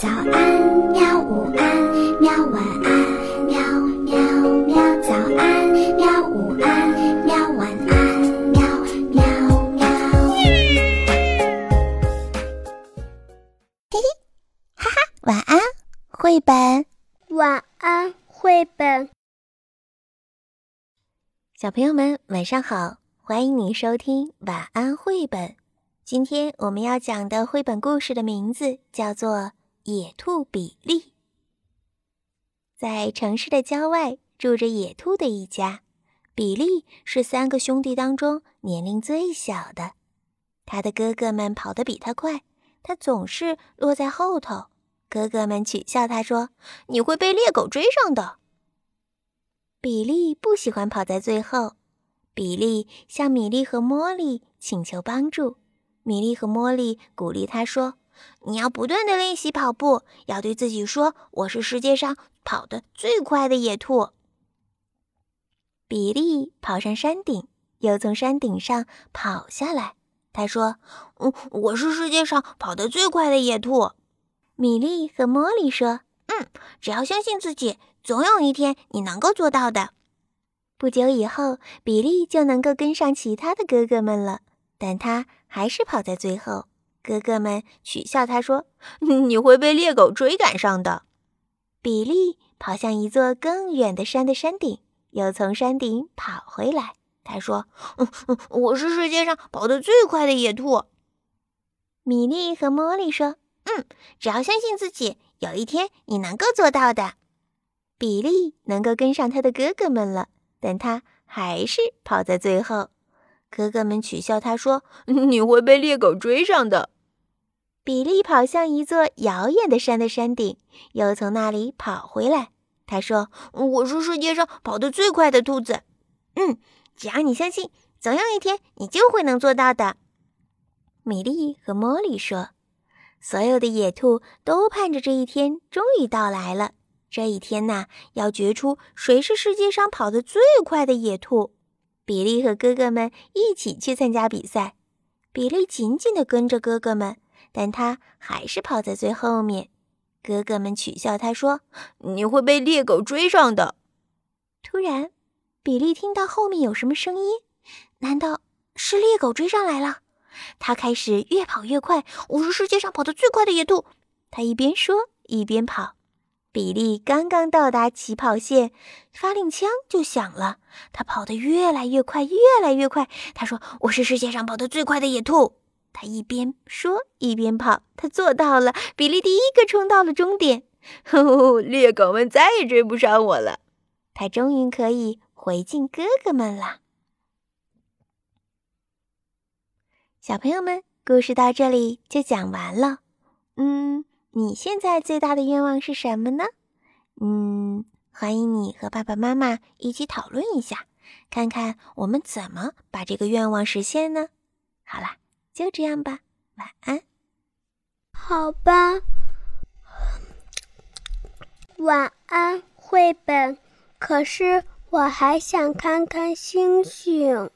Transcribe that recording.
早安，喵！午安，喵！晚安，喵喵喵！早安，喵！午安，喵！晚安，喵喵喵！嘿嘿，哈哈，晚安，绘本。晚安，绘本。小朋友们，晚上好！欢迎你收听晚安绘本。今天我们要讲的绘本故事的名字叫做。野兔比利在城市的郊外住着野兔的一家。比利是三个兄弟当中年龄最小的，他的哥哥们跑得比他快，他总是落在后头。哥哥们取笑他说：“你会被猎狗追上的。”比利不喜欢跑在最后。比利向米莉和茉莉请求帮助，米莉和茉莉鼓励他说。你要不断的练习跑步，要对自己说：“我是世界上跑得最快的野兔。”比利跑上山顶，又从山顶上跑下来。他说：“嗯，我是世界上跑得最快的野兔。”米莉和茉莉说：“嗯，只要相信自己，总有一天你能够做到的。”不久以后，比利就能够跟上其他的哥哥们了，但他还是跑在最后。哥哥们取笑他说：“你会被猎狗追赶上的。”比利跑向一座更远的山的山顶，又从山顶跑回来。他说：“我是世界上跑得最快的野兔。”米莉和茉莉说：“嗯，只要相信自己，有一天你能够做到的。”比利能够跟上他的哥哥们了，但他还是跑在最后。哥哥们取笑他说：“你会被猎狗追上的。”比利跑向一座遥远的山的山顶，又从那里跑回来。他说：“我是世界上跑得最快的兔子。”嗯，只要你相信，总有一天你就会能做到的。米莉和茉莉说：“所有的野兔都盼着这一天终于到来了。这一天呐，要决出谁是世界上跑得最快的野兔。”比利和哥哥们一起去参加比赛。比利紧紧地跟着哥哥们，但他还是跑在最后面。哥哥们取笑他说：“你会被猎狗追上的。”突然，比利听到后面有什么声音，难道是猎狗追上来了？他开始越跑越快。我是世界上跑得最快的野兔。他一边说一边跑。比利刚刚到达起跑线，发令枪就响了。他跑得越来越快，越来越快。他说：“我是世界上跑得最快的野兔。”他一边说一边跑，他做到了。比利第一个冲到了终点。哦，猎狗们再也追不上我了。他终于可以回敬哥哥们了。小朋友们，故事到这里就讲完了。嗯。你现在最大的愿望是什么呢？嗯，欢迎你和爸爸妈妈一起讨论一下，看看我们怎么把这个愿望实现呢？好啦，就这样吧，晚安。好吧，晚安，绘本。可是我还想看看星星。